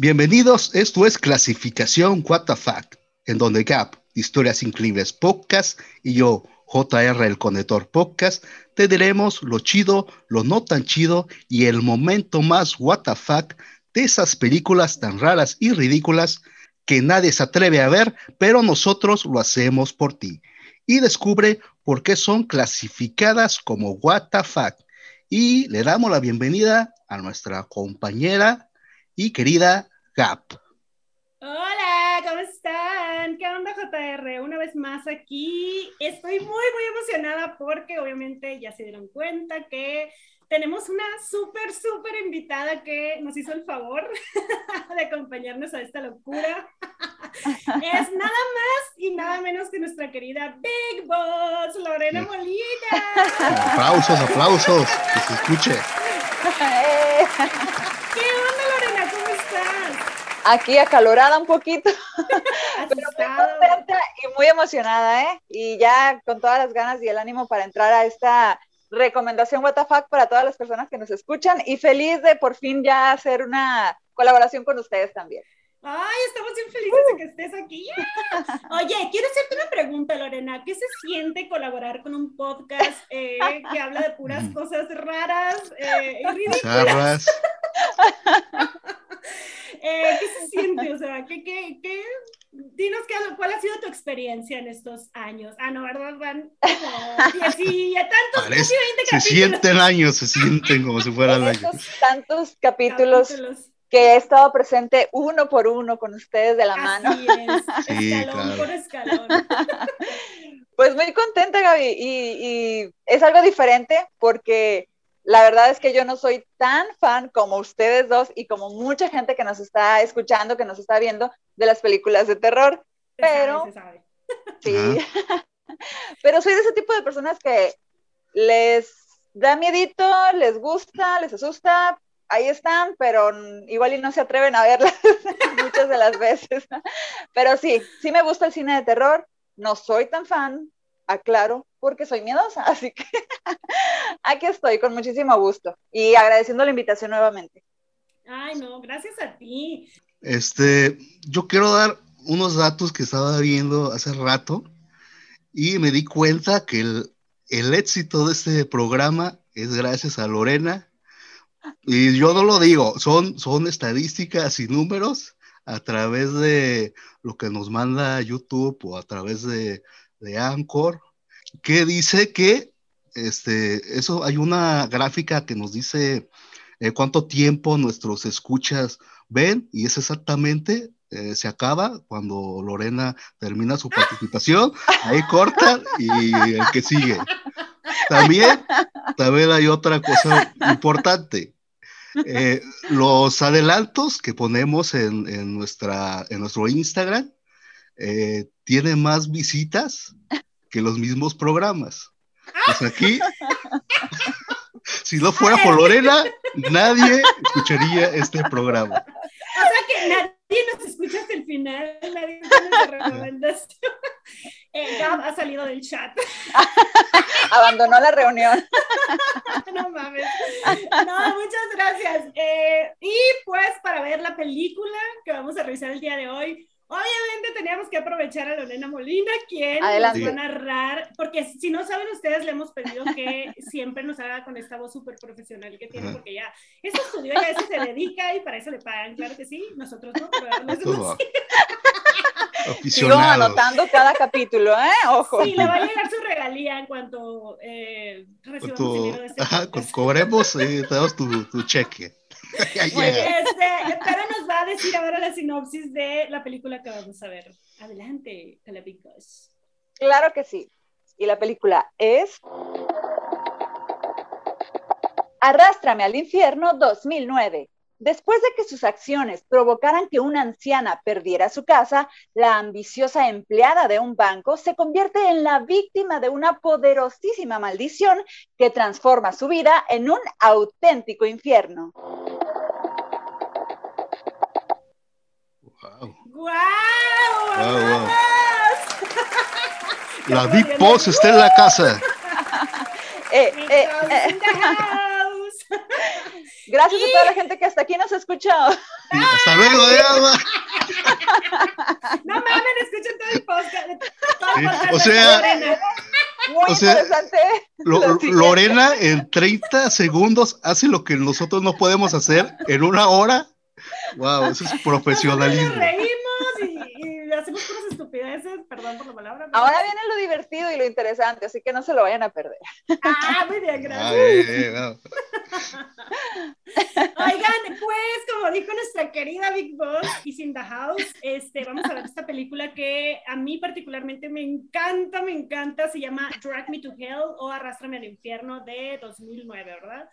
Bienvenidos, esto es Clasificación What the en donde Gap, Historias Increíbles Podcast, y yo, JR el Conector Podcast, te diremos lo chido, lo no tan chido y el momento más what the de esas películas tan raras y ridículas que nadie se atreve a ver, pero nosotros lo hacemos por ti. Y descubre por qué son clasificadas como what the. Y le damos la bienvenida a nuestra compañera y querida Gap. Hola, ¿cómo están? ¿Qué onda JR? Una vez más aquí. Estoy muy, muy emocionada porque obviamente ya se dieron cuenta que tenemos una súper, súper invitada que nos hizo el favor de acompañarnos a esta locura. es nada más y nada menos que nuestra querida Big Boss, Lorena Molina. Aplausos, aplausos, que se escuche. ¿Qué onda, Lorena? ¿Cómo estás? Aquí acalorada un poquito, pero muy contenta y muy emocionada, ¿eh? Y ya con todas las ganas y el ánimo para entrar a esta recomendación WTF para todas las personas que nos escuchan y feliz de por fin ya hacer una colaboración con ustedes también. Ay, estamos bien felices de que estés aquí. Oye, quiero hacerte una pregunta, Lorena. ¿Qué se siente colaborar con un podcast eh, que habla de puras cosas raras eh, y ridículas? eh, ¿Qué se siente? O sea, ¿qué, qué, qué? Dinos qué, cuál ha sido tu experiencia en estos años. Ah, no, ¿verdad? Van como 10 y tantos, Parece, 20 Se sienten años, se sienten como si fueran años. Tantos capítulos. capítulos que he estado presente uno por uno con ustedes de la Así mano. Es. Sí, escalón claro. por escalón. Pues muy contenta, Gaby, y, y, es algo diferente porque la verdad es que yo no soy tan fan como ustedes dos y como mucha gente que nos está escuchando, que nos está viendo de las películas de terror, Se pero sabe, se sabe. sí, pero soy de ese tipo de personas que les da miedito, les gusta, les asusta, ahí están, pero igual y no se atreven a verlas muchas de las veces. Pero sí, sí me gusta el cine de terror, no soy tan fan, aclaro, porque soy miedosa, así que aquí estoy con muchísimo gusto y agradeciendo la invitación nuevamente. Ay, no, gracias a ti. Este, yo quiero dar unos datos que estaba viendo hace rato y me di cuenta que el, el éxito de este programa es gracias a Lorena, y yo no lo digo, son, son estadísticas y números a través de lo que nos manda YouTube o a través de, de Anchor, que dice que este, eso hay una gráfica que nos dice eh, cuánto tiempo nuestros escuchas ven y es exactamente eh, se acaba cuando Lorena termina su participación, ahí corta y el que sigue. También, también hay otra cosa importante. Eh, los adelantos que ponemos en, en, nuestra, en nuestro Instagram eh, tienen más visitas que los mismos programas. Pues aquí, si no fuera por Lorena, nadie escucharía este programa. Que nadie nos escucha hasta el final, nadie nos recomendación. Eh, Gab ha salido del chat. Abandonó la reunión. no mames. No, muchas gracias. Eh, y pues para ver la película que vamos a revisar el día de hoy, obviamente teníamos que aprovechar a Lorena Molina, quien Adelante. nos va a narrar, porque si no saben ustedes, le hemos pedido que siempre nos haga con esta voz súper profesional que tiene, porque ya eso estudió y a eso se dedica y para eso le pagan, claro que sí, nosotros no, pero no Todo. Sigo anotando cada capítulo, ¿eh? Ojo. Sí, le va a llegar su regalía en cuanto eh, recibamos Tu- el dinero de este ajá, cobremos y te damos tu, tu cheque. Ya llega. Este, pero nos decir ahora la sinopsis de la película que vamos a ver. Adelante, Calabicos. Claro que sí. Y la película es Arrástrame al infierno 2009. Después de que sus acciones provocaran que una anciana perdiera su casa, la ambiciosa empleada de un banco se convierte en la víctima de una poderosísima maldición que transforma su vida en un auténtico infierno. Wow. Guau. ¡Vamos! La Big Boss está en la casa. Eh, Big eh, House eh. Gracias a toda la gente que hasta aquí nos escuchó. hasta luego, No mames, escuchen todo el podcast. o sea, muy interesante. Lorena en 30 segundos hace lo que nosotros no podemos hacer en una hora. Wow, eso es profesionalismo. Nos reímos y, hacemos cosas estupideces, perdón por la palabra. Ahora viene lo divertido y lo interesante, así que no se lo vayan a perder. Ah, muy bien, gracias. Oigan, pues, como dijo nuestra querida Big Boss y Sin the House, este, vamos a ver esta película que a mí particularmente me encanta, me encanta, se llama Drag Me to Hell o Arrástrame al Infierno de 2009, ¿verdad?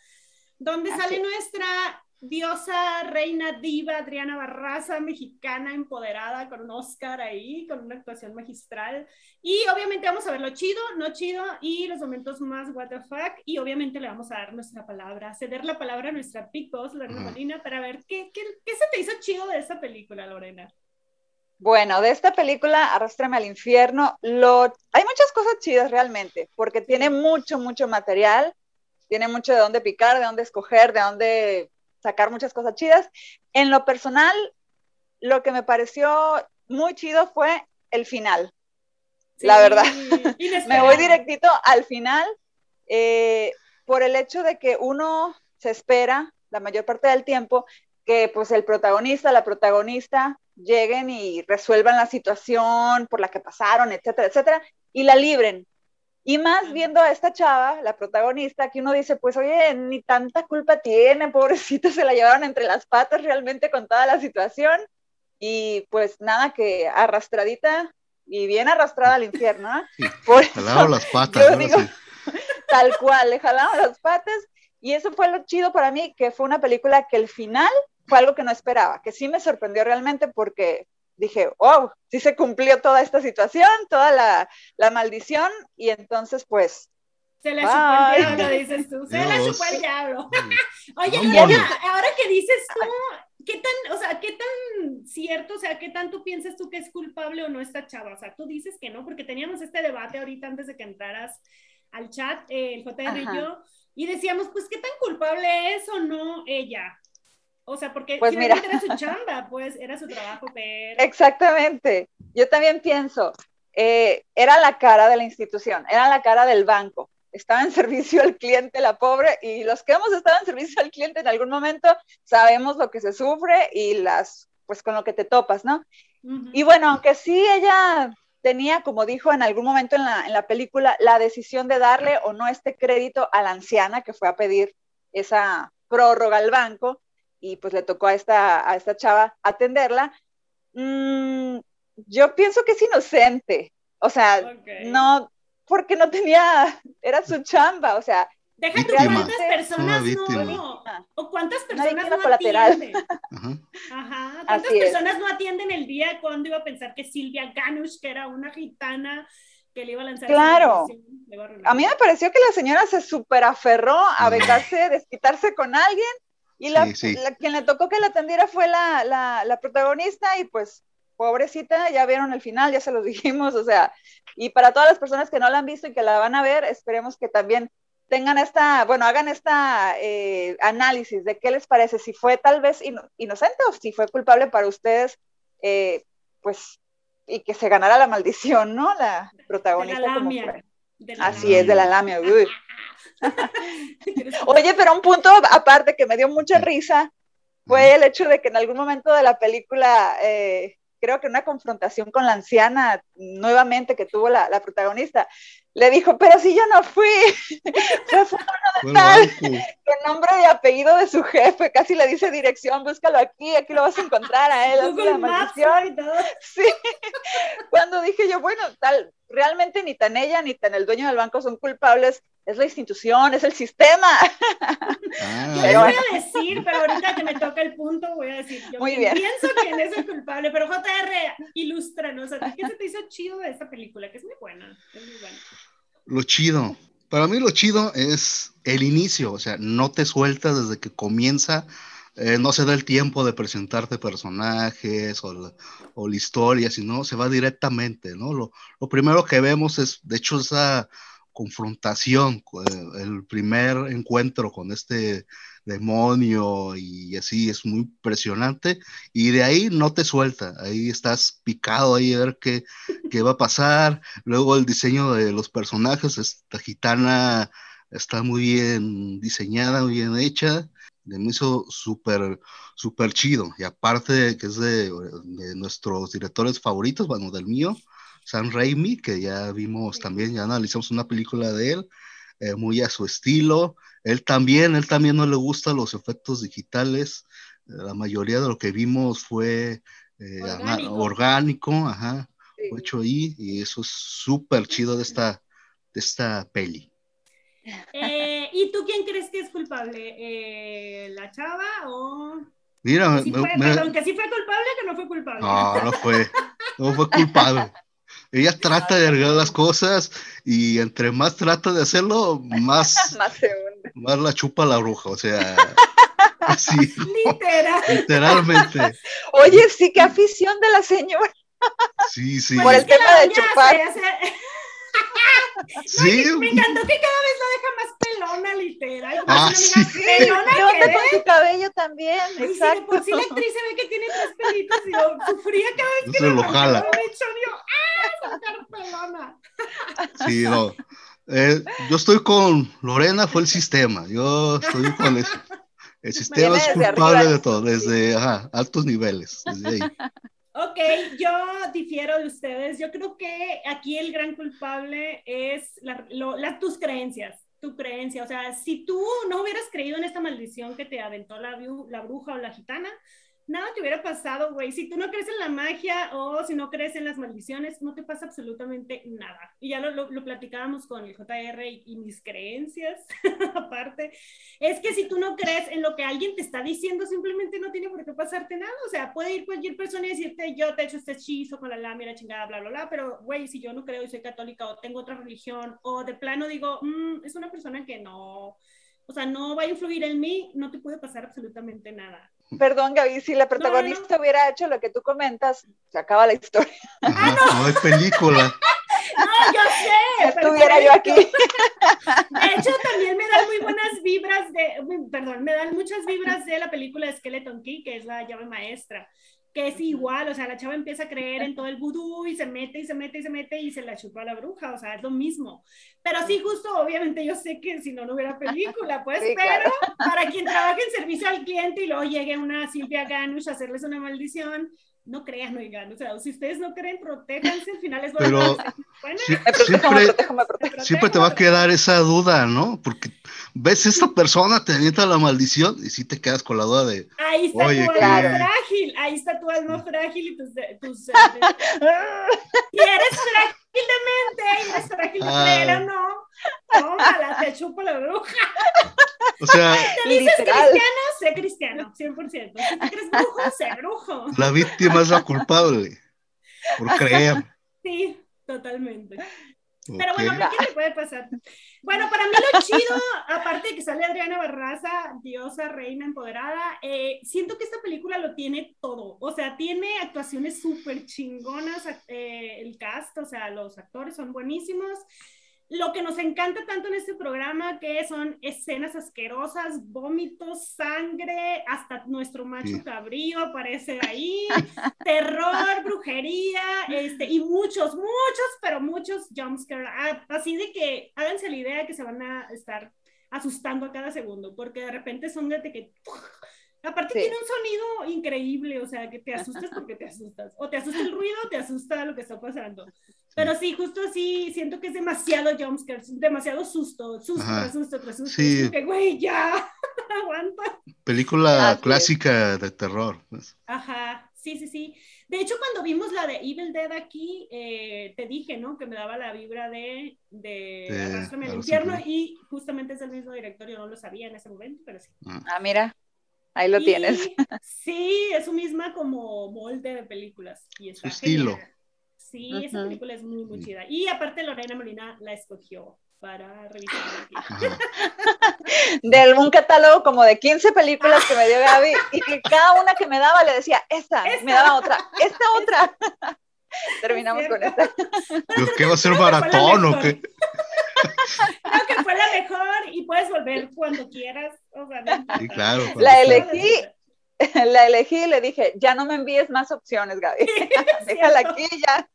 Donde sale nuestra diosa, reina, diva, Adriana Barraza, mexicana, empoderada, con un Oscar ahí, con una actuación magistral. Y obviamente vamos a ver lo chido, no chido y los momentos más what the fuck. Y obviamente le vamos a dar nuestra palabra, ceder la palabra a nuestra Big Boss, Lorena Molina, para ver qué, qué, qué se te hizo chido de esta película, Lorena. Bueno, de esta película, Arrastrame al infierno, lo... hay muchas cosas chidas realmente, porque tiene mucho, mucho material, tiene mucho de dónde picar, de dónde escoger, de dónde sacar muchas cosas chidas. En lo personal, lo que me pareció muy chido fue el final, la verdad. me voy directito al final eh, por el hecho de que uno se espera la mayor parte del tiempo que pues el protagonista, la protagonista lleguen y resuelvan la situación por la que pasaron, etcétera, etcétera, y la libren. Y más viendo a esta chava, la protagonista, que uno dice, pues oye, ni tanta culpa tiene, pobrecita, se la llevaron entre las patas realmente con toda la situación. Y pues nada, que arrastradita y bien arrastrada al infierno. ¿eh? jalaron las patas. tal cual, le jalaron las patas. Y eso fue lo chido para mí, que fue una película que el final fue algo que no esperaba, que sí me sorprendió realmente porque dije, wow, sí se cumplió toda esta situación, toda la, la maldición, y entonces pues... Se la chupó el diablo, dices tú, se la chupó el diablo. Oye, y ahora que dices tú, ¿qué tan, o sea, qué tan cierto, o sea, qué tanto piensas tú que es culpable o no esta chava? O sea, tú dices que no, porque teníamos este debate ahorita antes de que entraras al chat, eh, el JR y yo, y decíamos, pues, ¿qué tan culpable es o no ella? O sea, porque pues mira. era su chamba, pues era su trabajo, pero... Exactamente. Yo también pienso, eh, era la cara de la institución, era la cara del banco. Estaba en servicio al cliente, la pobre, y los que hemos estado en servicio al cliente en algún momento sabemos lo que se sufre y las, pues con lo que te topas, ¿no? Y bueno, aunque sí ella tenía, como dijo en algún momento en la, en la película, la decisión de darle o no este crédito a la anciana que fue a pedir esa prórroga al banco, y pues le tocó a esta, a esta chava atenderla. Mm, yo pienso que es inocente, o sea, no, porque no tenía, era su chamba, o sea. Deja tú cuántas personas no, o cuántas personas no atienden. Ajá. ¿Cuántas personas no atienden el día cuando iba a pensar que Silvia Ganush, que era una gitana, que le iba a lanzar. Claro. A, mí me pareció que la señora se super aferró a vengarse, desquitarse con alguien y la, quien le tocó que la atendiera fue la, la, protagonista y pues pobrecita, ya vieron el final, ya se los dijimos, o sea, y para todas las personas que no la han visto y que la van a ver, esperemos que también tengan esta, bueno, hagan esta eh, análisis de qué les parece, si fue tal vez inocente o si fue culpable para ustedes, eh, pues, y que se ganara la maldición, ¿no? La protagonista. De la lamia. Así es, de la lamia. Uy. Oye, pero un punto aparte que me dio mucha risa fue el hecho de que en algún momento de la película, eh, creo que una confrontación con la anciana nuevamente que tuvo la, protagonista, le dijo, pero si yo no fui, con nombre y apellido de su jefe, casi le dice dirección, búscalo aquí, aquí lo vas a encontrar a él, la maldición. Sí. Cuando dije yo, bueno, tal, realmente ni tan ella ni tan el dueño del banco son culpables, es la institución, es el sistema. Ah. yo voy a decir, pero ahorita que me toca el punto, voy a decir, yo Muy bien. pienso que es el culpable, pero JR, ilústranos, ¿qué se te hizo chido de esta película? Que es muy buena, es muy buena. Lo chido. Para mí lo chido es el inicio, o sea, no te sueltas desde que comienza, eh, no se da el tiempo de presentarte personajes o la, o la historia, sino se va directamente, ¿no? Lo, lo primero que vemos es, de hecho, esa confrontación, el primer encuentro con este demonio y así es muy impresionante. Y de ahí no te suelta, ahí estás picado ahí a ver qué, qué va a pasar, luego el diseño de los personajes, esta gitana está muy bien diseñada, muy bien hecha, me hizo súper, súper chido. Y aparte que es de, de nuestros directores favoritos, bueno, del mío, Sam Raimi, que ya vimos también, ya analizamos una película de él, eh, muy a su estilo. Él también, él también no le gustan los efectos digitales. La mayoría de lo que vimos fue eh, orgánico. ajá, hecho ahí, y eso es súper chido de esta, de esta peli. Eh, ¿Y tú quién crees que es culpable? ¿La chava o...? Mira, que fue, perdón, que sí fue culpable que no fue culpable. No, no fue, no fue culpable. Ella trata de arreglar las cosas y entre más trata de hacerlo, más, más, la chupa la bruja, o sea, Literal. literalmente. Oye, sí, qué afición de la señora. Sí, sí. Por el tema de chupar. Sí. me encantó que cada vez lo deja más pelona, literal. Ah, sí. Pelona ¿Qué con su cabello también, exacto. Sí, por si la actriz se ve que tiene tres pelitos y yo sufría cada vez que se lo jala. ¡ah, pelona! Sí, no. Eh, yo estoy con Lorena, fue el sistema. Yo estoy con eso. El sistema es culpable de todo, desde ajá, altos niveles. Desde ahí. Ok, yo difiero de ustedes. Yo creo que aquí el gran culpable es tus creencias, tu creencia. O sea, si tú no hubieras creído en esta maldición que te aventó la, la bruja o la gitana, nada te hubiera pasado, güey. Si tú no crees en la magia o si no crees en las maldiciones, no te pasa absolutamente nada. Y ya lo, lo, platicábamos con el JR y, mis creencias, aparte. Es que si tú no crees en lo que alguien te está diciendo, simplemente no tiene por qué pasarte nada. O sea, puede ir cualquier persona y decirte, yo te he hecho este hechizo con la lámina chingada, bla, bla, bla. Pero, güey, si yo no creo y soy católica o tengo otra religión o de plano digo, mm, es una persona que no o sea, no va a influir en mí, no te puede pasar absolutamente nada. Perdón, Gaby, si la protagonista hubiera hecho lo que tú comentas, se acaba la historia. no. es película. No, yo sé. Estuviera yo aquí. De hecho, también me dan muy buenas vibras de, perdón, me dan muchas vibras de la película Skeleton Key, que es la llave maestra que es igual, o sea, la chava empieza a creer en todo el vudú y se mete y se mete y se mete y se la chupa a la bruja, o sea, es lo mismo. Pero sí, justo, obviamente yo sé que si no, no hubiera película, pues, pero para quien trabaje en servicio al cliente y luego llegue una Silvia Ganush a hacerles una maldición, no crean, oigan, o sea, si ustedes no creen, protéjanse, al final es bueno. Pero siempre, siempre te va a quedar esa duda, ¿no? Porque ves esta persona, te avienta la maldición y sí te quedas con la duda de. Ahí está tu alma frágil, ahí está tu alma frágil y tus. tus y eres frágil de mente, y eres frágil de creer o no. Tómala, te chupo la bruja. O sea, ¿Te dices cristiano? Sé cristiano, 100%. Si te crees brujo, sé brujo. La víctima es la culpable por creer. Sí, totalmente. Pero bueno, ¿qué le puede pasar? Bueno, para mí lo chido, aparte de que sale Adriana Barraza, diosa, reina empoderada, eh, siento que esta película lo tiene todo. O sea, tiene actuaciones súper chingonas, eh, el cast, o sea, los actores son buenísimos lo que nos encanta tanto en este programa, que son escenas asquerosas, vómitos, sangre, hasta nuestro macho cabrío aparece ahí, terror, brujería, este, y muchos, muchos, pero muchos jumpscares, ah, así de que háganse la idea que se van a estar asustando a cada segundo, porque de repente son de que... Aparte tiene un sonido increíble, o sea, que te asustas porque te asustas. O te asusta el ruido, o te asusta lo que está pasando. Pero sí, justo así, siento que es demasiado jumpscare, demasiado susto, susto tras susto tras susto. Sí. que, güey, ya, aguanta. Película clásica de terror. Pues. Ajá, sí, sí, sí. De hecho, cuando vimos la de Evil Dead aquí, eh, te dije, ¿no? Que me daba la vibra de, de, de infierno y justamente es el mismo director, yo no lo sabía en ese momento, pero sí. Ah, ah mira, ahí lo tienes. Sí, es su misma como molde de películas. Y su estilo. Sí, esa película es muy, muy chida. Y aparte Lorena Molina la escogió para revisar. de un catálogo como de 15 películas que me dio Gaby y que cada una que me daba le decía, esta, me daba otra, esta otra. Terminamos con esta. ¿Qué va a ser maratón o qué? Creo que fue la mejor y puedes volver cuando quieras. O sea, no Sí, claro. La elegí, la elegí y le dije, ya no me envíes más opciones, Gaby. Déjala aquí ya.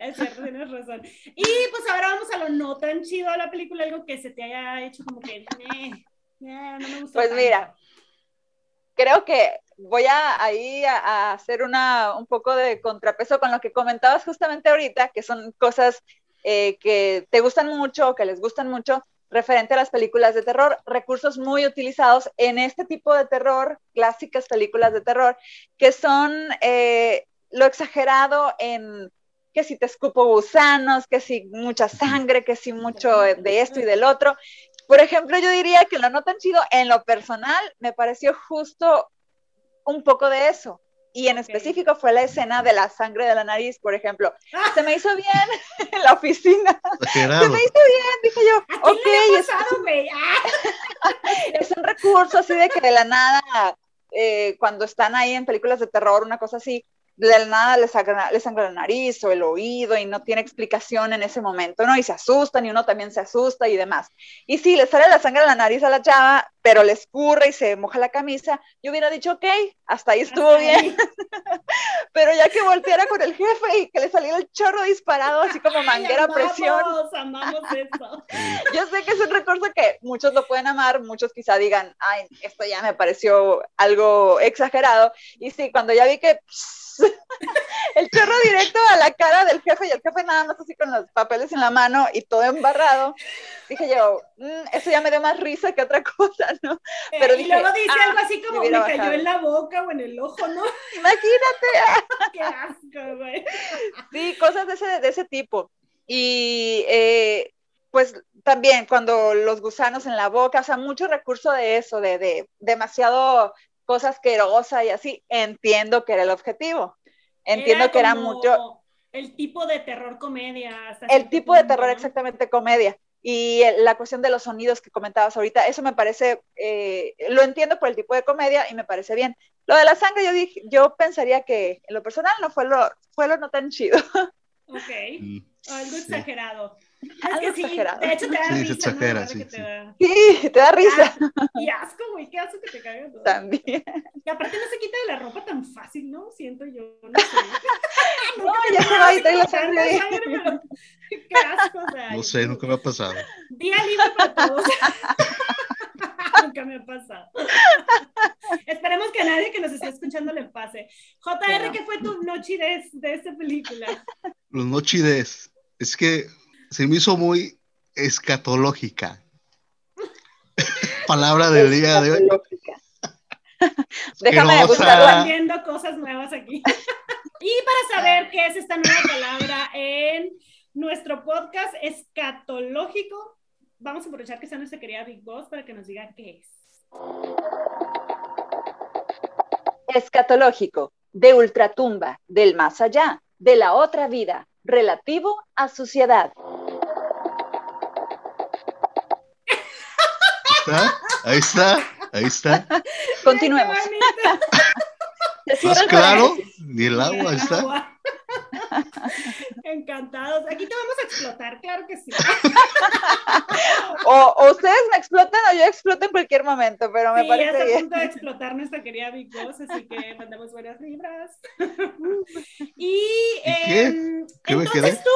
Es cierto, tienes razón. Y pues ahora vamos a lo no tan chido de la película, algo que se te haya hecho como que, "Meh, eh, no me gustó. Pues tanto". mira, creo que voy a ahí a, a hacer una, un poco de contrapeso con lo que comentabas justamente ahorita, que son cosas eh, que te gustan mucho, o que les gustan mucho, referente a las películas de terror, recursos muy utilizados en este tipo de terror, clásicas películas de terror, que son eh, lo exagerado en que si te escupo gusanos, que si mucha sangre, que si mucho de esto y del otro. Por ejemplo, yo diría que lo no tan chido, en lo personal, me pareció justo un poco de eso. Y en Ok. específico fue la escena de la sangre de la nariz, por ejemplo. Ah. Se me hizo bien en la oficina. Se me hizo bien, dije yo, ¿A quién ok, le ha es? Ah, es un recurso así de que de la nada, eh, cuando están ahí en películas de terror, una cosa así, de la nada les sangra, les sangra la nariz o el oído y no tiene explicación en ese momento, ¿no? Y se asustan y uno también se asusta y demás. Y sí, le sale la sangre a la nariz a la chava, pero le escurre y se moja la camisa. Yo hubiera dicho, ok, hasta ahí estuvo bien, pero ya que volteara con el jefe y que le saliera el chorro disparado, así como manguera a presión. amamos, amamos eso. Yo sé que es un recurso que muchos lo pueden amar, muchos quizá digan, ay, esto ya me pareció algo exagerado. Y sí, cuando ya vi que el chorro directo a la cara del jefe y el jefe nada más así con los papeles en la mano y todo embarrado, dije yo, "Mm, eso ya me dio más risa que otra cosa, ¿no? Pero y dije, luego dice "Ah, algo así como me cayó bajado". en la boca o en el ojo, ¿no? Imagínate, Qué asco, güey. Sí, cosas de ese, de ese tipo. Y eh, pues también cuando los gusanos en la boca, o sea, mucho recurso de eso, de, de demasiado cosa asquerosa y así, entiendo que era el objetivo. Entiendo que era mucho El tipo de terror comedia. hasta el tipo de terror ¿no? exactamente comedia. Y el- la cuestión de los sonidos que comentabas ahorita, eso me parece, eh, lo entiendo por el tipo de comedia y me parece bien. Lo de la sangre, yo dije, yo pensaría que en lo personal no fue lo, fue lo no tan chido. Ok. Mm, Algo sí. Es que sí, exagerado. de hecho te da Sí, se risa, exagera, ¿no? Ahora sí, te da- Sí, te da risa Ah, y asco, güey, qué asco que te caigas. ¿no? también. Y aparte no se quita de la ropa tan fácil, ¿no? Siento yo, no sé. No, ya se va y trae la sangre. sangre, pero Qué asco, o sea. No sé, nunca me ha pasado. Día libre para todos. Nunca me ha pasado. Esperemos que a nadie que nos esté escuchando le pase. JR. ¿qué fue tu noche de, de esta película? Los nochides. Es que se me hizo muy escatológica. Palabra del día de hoy. Déjame buscarla. Aprendiendo cosas nuevas aquí. Y para saber qué es esta nueva palabra en nuestro podcast escatológico, vamos a aprovechar que está nuestra querida Big Boss para que nos diga qué es. Escatológico, de ultratumba, del más allá, de la otra vida, relativo a suciedad. ¿Está? Ahí está, ahí está. Continuemos. ¿Más el claro? Ni el agua, ahí está. Encantados. Aquí te vamos a explotar, claro que sí. O, o ustedes me explotan o yo exploto en cualquier momento, pero me Sí, ya está parece a punto de explotar nuestra querida Big Boss, así que mandamos buenas vibras. y qué? em, ¿Qué me entonces quedé? tú,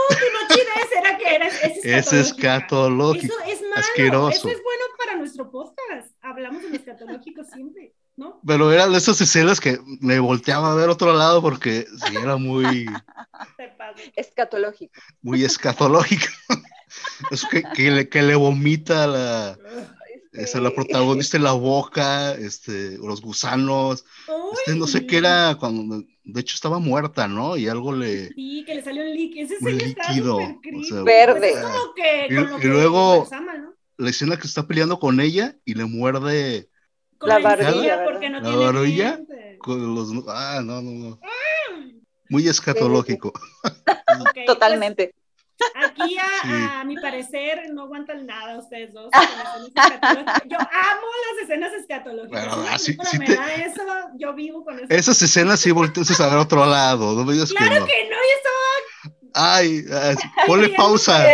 era que eres es escatológico. Eso es malo, asqueroso. eso es bueno nuestro podcast. Hablamos de lo escatológico siempre, ¿no? Pero eran esas escenas que me volteaba a ver otro lado porque sí era muy. Escatológico. muy escatológico. Es que, que, le, que le vomita a la, esa, la protagonista en la boca, este, los gusanos. Este, no sé qué era cuando, de hecho estaba muerta, ¿no? Y algo le, Sí, que le salió un líquido. Ese Un líquido, o sea, Verde. Pues es como que Y- y que luego- Osama, ¿no? La escena que está peleando con ella y le muerde Con La la barbilla, porque no ¿La tiene barbilla? dientes. con los, ah, no, no, no. Muy escatológico. Ok, pues, Totalmente. Aquí, a, Sí. a mi parecer, no aguantan nada ustedes dos. Yo amo las escenas escatológicas. Bueno, ¿sí? así- Pero sí me te- da eso, yo vivo con eso. Esas escenas sí volteas a ver otro lado, no me digas que Claro no. que no, y estaba Ay, ponle pausa.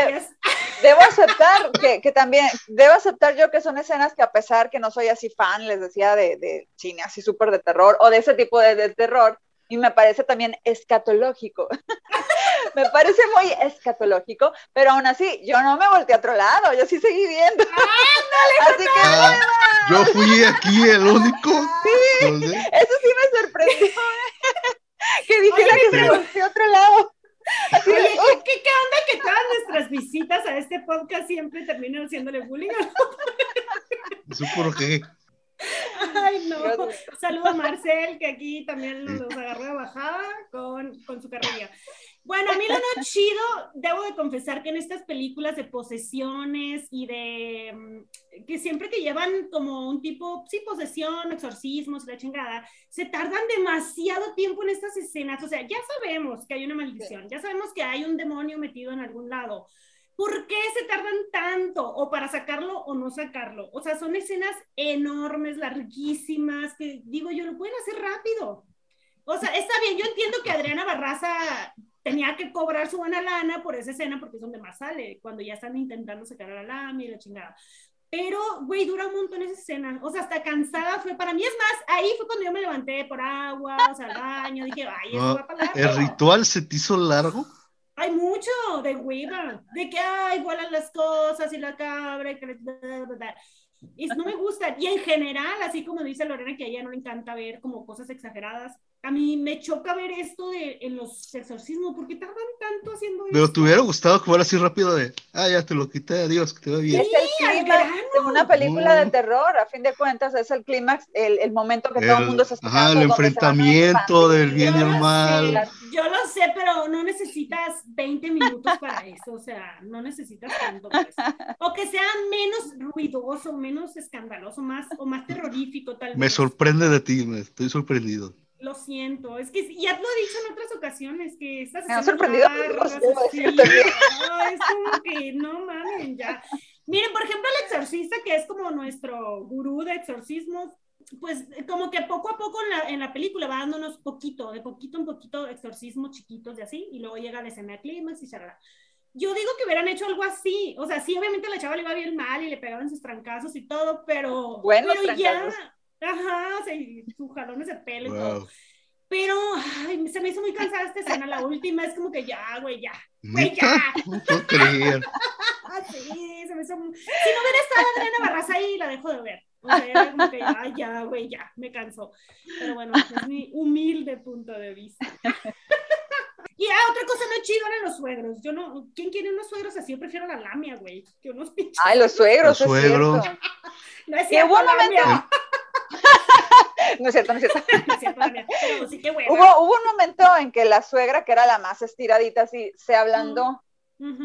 Debo aceptar que, que, también, debo aceptar yo que son escenas que a pesar que no soy así fan, les decía, de, de cine así súper de terror o de ese tipo de, de terror, y me parece también escatológico. me parece muy escatológico, pero aún así yo no me volteé a otro lado, yo sí seguí viendo. así que ah, yo fui aquí el único. Sí, eso sí me sorprendió. que dijera que se volteó a otro lado. Oye, ¿qué, ¿qué, onda que todas nuestras visitas a este podcast siempre terminan haciéndole bullying? ¿Eso por qué? Ay, no. Saludo a Marcel, que aquí también nos agarró de bajada con, con su carrilla. Bueno, a mí lo no chido, debo de confesar que en estas películas de posesiones y de mm, que siempre que llevan como un tipo, sí, posesión, exorcismos, la chingada, se tardan demasiado tiempo en estas escenas. O sea, ya sabemos que hay una maldición, ya sabemos que hay un demonio metido en algún lado. ¿Por qué se tardan tanto? O para sacarlo o no sacarlo. O sea, son escenas enormes, larguísimas, que digo yo, lo pueden hacer rápido. O sea, está bien, yo entiendo que Adriana Barraza tenía que cobrar su buena lana por esa escena porque es donde más sale, cuando ya están intentando sacar a la lama y la chingada. Pero, güey, dura un montón esa escena. O sea, hasta cansada fue. Para mí es más, ahí fue cuando yo me levanté por agua, o sea, al baño. Dije, ay, eso va para ¿El ritual se te hizo largo? Hay mucho de hueva, de que, ay, vuelan las cosas y la cabra y que... Y no me gusta. Y en general, así como dice Lorena, que a ella no le encanta ver como cosas exageradas, a mí me choca ver esto de, en los exorcismos, porque tardan tanto haciendo Pero te hubiera gustado que fuera así rápido de, ah, ya te lo quité, adiós, que te va bien. Es el clímax de una película de terror, a fin de cuentas, es el clímax, el, el, momento que todo el mundo se Ajá, el enfrentamiento del bien y el mal. Yo lo sé, pero no necesitas 20 minutos para eso, o sea, no necesitas tanto. Pues. O que sea menos ruidoso, menos escandaloso, más, o más terrorífico, tal vez. Me sorprende de ti, me estoy sorprendido. Lo siento, es que ya lo he dicho en otras ocasiones que estás Me ha sorprendido. es como que no mames, ya. Miren, por ejemplo, el exorcista, que es como nuestro gurú de exorcismos, pues como que poco a poco en la, en la película va dándonos poquito, de poquito en poquito exorcismos chiquitos de así, y luego llega la escena de clímax y charla. Yo digo que hubieran hecho algo así, o sea, sí, obviamente la chava le iba bien mal y le pegaban sus trancazos y todo, pero, bueno, pero ya, Ajá, o sea, y su jalón de pelo y todo. Pero ay, se me hizo muy cansada esta escena. La última es como que ya, güey, ya. Güey, ya. No puedo creer. sí, se me hizo. Si no hubiera estado Adriana Barraza ahí, la dejo de ver. O sea, era como que ya, ya, güey, ya, me cansó. Pero bueno, es mi humilde punto de vista. Y ah, otra cosa no chido eran los suegros. Yo no, ¿quién quiere unos suegros así? Yo prefiero la lamia, güey, que unos pinches. Ay, los suegros, Los suegros. No es cierto, buen momento. lamia. No es cierto, no es cierto. No es cierto, lamia. Pero sí, qué. Hubo, hubo un momento en que la suegra, que era la más estiradita, así, se ablandó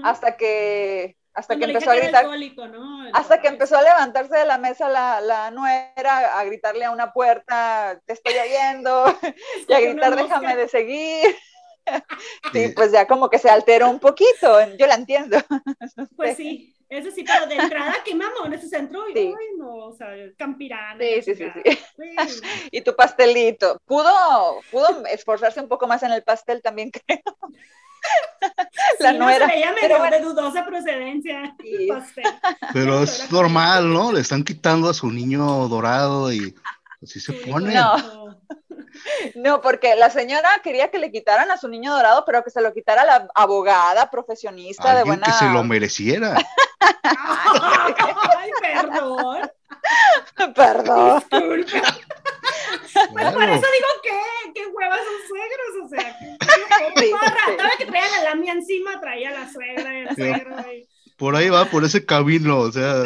hasta que hasta Cuando que empezó a gritar, alcohólico, ¿no? El hasta que empezó a levantarse de la mesa la, la nuera, a gritarle a una puerta, te estoy oyendo, y a gritar, déjame de seguir. Sí, pues ya como que se alteró un poquito, yo la entiendo. Pues sí, eso sí, pero de entrada, qué mamón ese centro. Y, Sí. ay, no, o sea, campirana. Sí, sí, sí, sí. Sí. Y tu pastelito. Pudo, pudo esforzarse un poco más en el pastel también, creo. La Sí, no, nuera. Se veía medio Pero bueno. de dudosa procedencia. Sí. el pastel. Pero es normal, ¿no? Le están quitando a su niño dorado y así se pone. No. No, porque la señora quería que le quitaran a su niño dorado, pero que se lo quitara la abogada profesionista de buena. que se lo mereciera. Ay, perdón. Perdón. Disculpa. Pues por eso digo que, qué huevas son suegros, o sea, que, Sí, sí. Que traía la lamia encima, traía la suegra y el suegro. y- Por ahí va, por ese camino, o sea,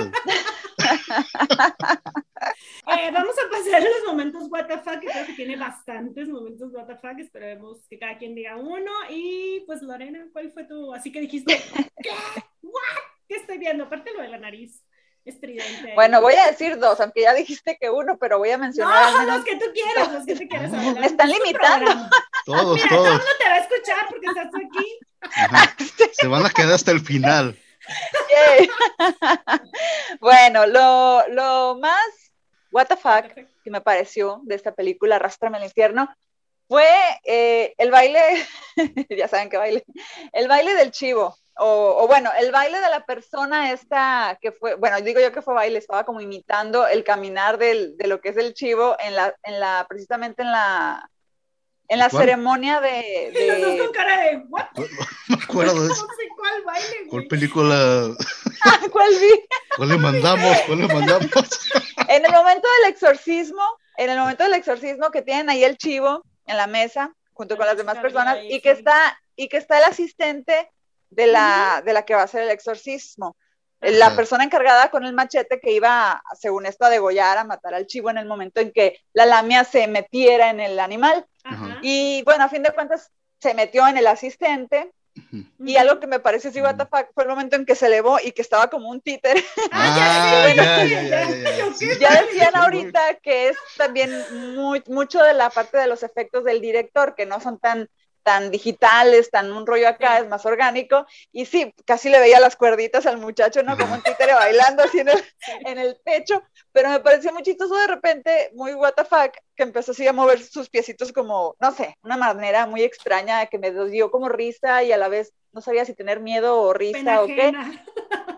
Eh, vamos a pasar a los momentos WTF, que creo que tiene bastantes momentos WTF. Esperemos que cada quien diga uno. Y pues, Lorena, ¿cuál fue tu? Así que dijiste, ¿qué? ¿What? ¿Qué estoy viendo? Aparte lo de la nariz estridente. Bueno, voy a decir dos, aunque ya dijiste que uno, pero voy a mencionar No, menos. los que tú quieras, los que tú quieras. adelante. Me están Es tu limitando. todos, Mira, todo el todos. mundo te va a escuchar porque estás aquí. Ajá. Se van a quedar hasta el final. Bueno, lo, lo más what the fuck que me pareció de esta película, Arrástrame al infierno, fue eh, el baile, ya saben qué baile, el baile del chivo. O, bueno, el baile de la persona esta que fue, bueno, digo yo que fue baile, estaba como imitando el caminar del, de lo que es el chivo en la, en la, precisamente en la, en la ceremonia de, de... Los dos con cara de, ¿what? me acuerdo de eso. No sé cuál baile, güey. ¿Cuál película? ¿Cuál vi? ¿Cuál le mandamos? ¿Cuál le mandamos? en el momento del exorcismo, en el momento del exorcismo que tienen ahí el chivo en la mesa, junto con las demás personas, y que está, y que está el asistente de la, de la que va a ser el exorcismo. La persona encargada con el machete que iba, según esto, a degollar, a matar al chivo en el momento en que la lamia se metiera en el animal. Y bueno, a fin de cuentas, se metió en el asistente. Y algo que me pareció así, what fue el momento en que se elevó y que estaba como un títer. Ah, ya, ya, ya, ya, decían ahorita que es también muy, mucho de la parte de los efectos del director, que no son tan tan digitales, tan un rollo acá, es más orgánico. Y sí, casi le veía las cuerditas al muchacho, ¿no? Como un títere bailando así en el, en el pecho, pero me pareció muy chistoso de repente, muy what the fuck, que empezó así a mover sus piecitos como, no sé, una manera muy extraña que me dio como risa y a la vez no sabía si tener miedo o risa o qué.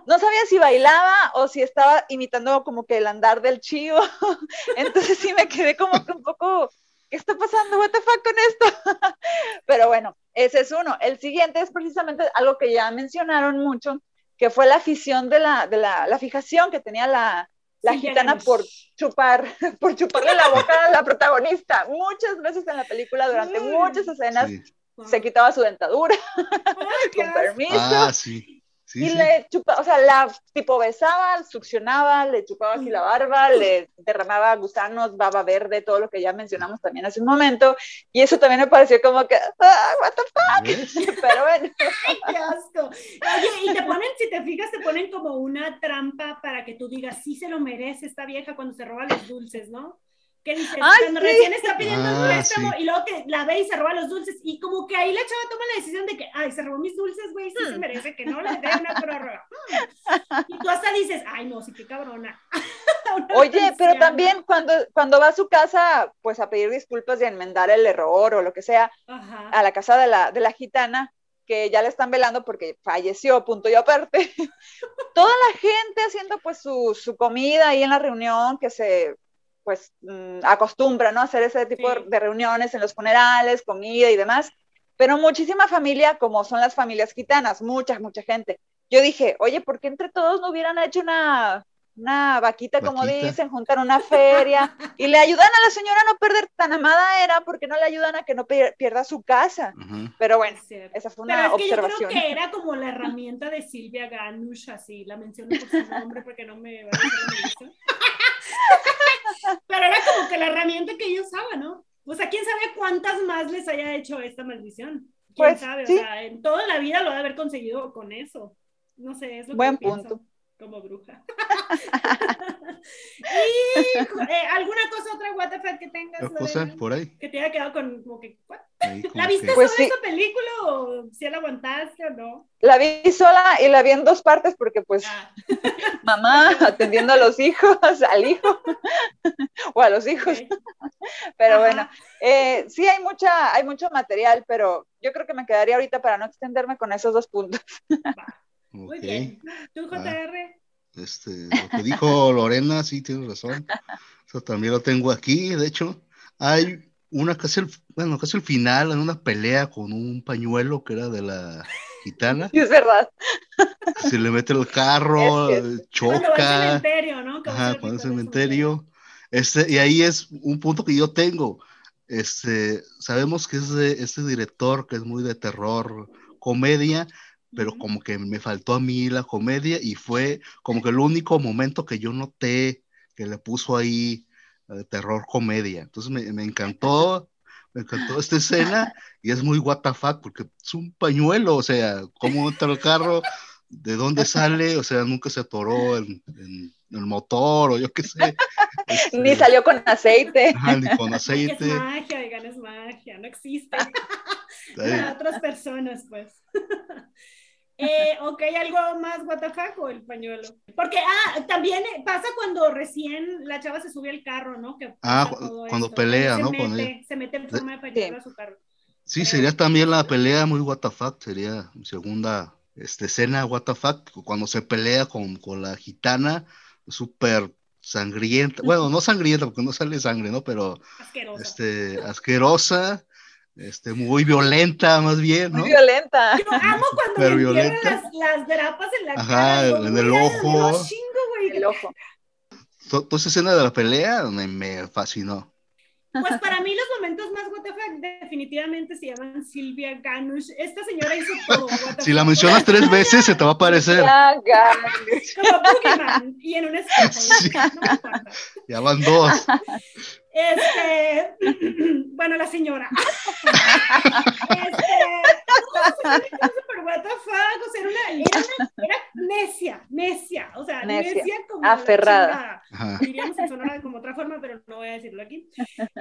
No sabía si bailaba o si estaba imitando como que el andar del chivo. Entonces sí me quedé como que un poco ¿qué está pasando? ¿What the fuck con esto? Pero bueno, ese es uno. El siguiente es precisamente algo que ya mencionaron mucho, que fue la afición de la, de la, la fijación que tenía la, la gitana por chupar, por chuparle la boca a la protagonista. Muchas veces en la película, durante muchas escenas, se quitaba su dentadura, con permiso. Ah, sí y le chupaba, o sea, la tipo besaba, succionaba, le chupaba aquí la barba, le derramaba gusanos, baba verde, todo lo que ya mencionamos también hace un momento. Y eso también me pareció como que, ah, what the fuck. Pero bueno. Ay, qué asco. Oye, y te ponen, si te fijas, te ponen como una trampa para que tú digas, sí se lo merece esta vieja cuando se roba los dulces, ¿no? ¿Qué dices? Cuando recién está pidiendo un ah, préstamo y luego que la ve y se roba los dulces y como que ahí la chava toma la decisión de que, ay, se robó mis dulces, güey, sí se hmm. merece que no le dé una prórroga. Y tú hasta dices, ay, no, sí, qué cabrona. Oye, pero también cuando, cuando va a su casa, pues a pedir disculpas y a enmendar el error o lo que sea, a la casa de la, de la gitana, que ya le están velando porque falleció, punto y aparte. Toda la gente haciendo pues su, su comida ahí en la reunión, que se pues mm, acostumbra, ¿no? Hacer ese tipo de reuniones en los funerales, comida y demás, pero muchísima familia, como son las familias gitanas, mucha, mucha gente. Yo dije, oye, ¿por qué entre todos no hubieran hecho una, una vaquita, como dicen, juntar una feria y le ayudan a la señora a no perder tan amada era porque no le ayudan a que no pierda su casa. Pero bueno, esa fue una Pero es que observación. Yo creo que era como la herramienta de Silvia Ganush, así, la menciono por su nombre porque no me va a Pero era como que la herramienta que ella usaba, ¿no? O sea, quién sabe cuántas más les haya hecho esta maldición. ¿Quién pues, sabe? O sea, en toda la vida lo ha de haber conseguido con eso. No sé, es lo Buen que punto. Pienso como bruja. y eh, alguna cosa, otra WTF que tengas. cosa por ahí? Que te haya quedado con como que. ¿La viste pues sola esa película o si la aguantaste o no? La vi sola y la vi en dos partes porque pues ah. mamá atendiendo a los hijos, al hijo o a los hijos. Pero bueno, eh, sí hay mucha, hay mucho material, pero yo creo que me quedaría ahorita para no extenderme con esos dos puntos. Muy bien. ¿Tú, ah, JR? Este, lo que dijo Lorena, sí, tienes razón. Eso también lo tengo aquí. De hecho, hay una casi el, bueno, casi el final, en una pelea con un pañuelo que era de la gitana. Sí, es verdad. Se le mete el carro, choca. Cuando va al cementerio, ¿no? Ajá, cuando cementerio. Este, y ahí es un punto que yo tengo. Este, sabemos que es de este director que es muy de terror, comedia, pero como que me faltó a mí la comedia y fue como que el único momento que yo noté que le puso ahí eh, terror comedia. Entonces me, me, encantó, me encantó esta escena y es muy what the fuck porque es un pañuelo, o sea, cómo entra el carro, de dónde sale, o sea, nunca se atoró en, el motor o yo qué sé. ni este, salió con aceite. ni con aceite. Es magia, digan, es magia, no existe. Para otras personas, pues. Eh, ok, algo más WTF o el pañuelo. Porque, ah, también pasa cuando recién la chava se sube al carro, ¿no? Que Ah, cuando esto, pelea, se ¿no? Mete, Cuando- Se mete en forma de pañuelo a su carro. Sí, sería también la pelea muy WTF, sería segunda este, escena WTF, cuando se pelea con, con la gitana, súper sangrienta, bueno, no sangrienta porque no sale sangre, ¿no? Pero Asquerosa. este, asquerosa, este, muy violenta más bien, Muy ¿no? violenta. Yo amo cuando le entierran violenta. las, las drapas en la Ajá, cara. digo, en el "Mira, ojo". me chingo, güey. El ojo. To- Toda esa escena de la pelea me, me fascinó. Pues para mí los momentos más WTF definitivamente se llaman Silvia Ganush. Esta señora hizo todo. WTF. Si la mencionas tres veces se te va a aparecer. Como Boogeyman y en un espejo. Sí. No me. Ya van dos. Este, bueno, la señora. Este, no, super what the fuck, o sea, era, una, era, una- era necia, necia, o sea, necia, Necia, como aferrada. Diríamos en Sonora como otra forma, pero no voy a decirlo aquí.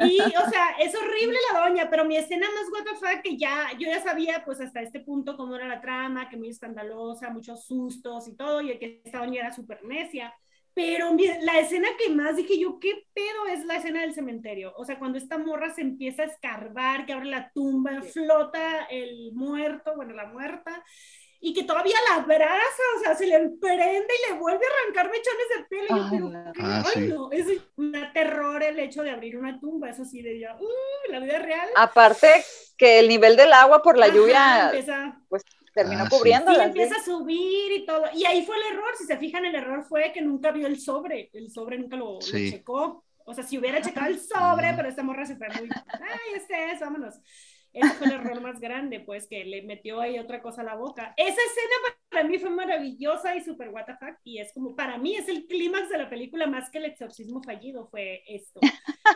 Y, o sea, es horrible la doña, pero mi escena más what the fuck, que ya, yo ya sabía, pues, hasta este punto cómo era la trama, que muy escandalosa, muchos sustos y todo, y que esta doña era súper necia. Pero mi- la escena que más dije yo, ¿qué pedo es la escena del cementerio? O sea, cuando esta morra se empieza a escarbar, que abre la tumba, flota el muerto, bueno, la muerta, y que todavía la abraza, o sea, se le prende y le vuelve a arrancar mechones de pelo. Y yo, Ay, pero, no. ¿qué? Ah, Ay, sí. no, es un terror el hecho de abrir una tumba, eso sí, de ya, uh, la vida real. Aparte que el nivel del agua por la Ajá, lluvia empieza- terminó Ah, sí. cubriéndola. Sí, empieza a subir y todo. Y ahí fue el error. Si se fijan, el error fue que nunca vio el sobre. El sobre nunca lo, lo Sí. checó. O sea, si hubiera checado el sobre, pero esta morra se fue muy. Ay, este es, vámonos. Ese fue el error más grande, pues, que le metió ahí otra cosa a la boca. Esa escena para mí fue maravillosa y súper what the fuck, Y es como, para mí es el clímax de la película más que el exorcismo fallido, fue esto.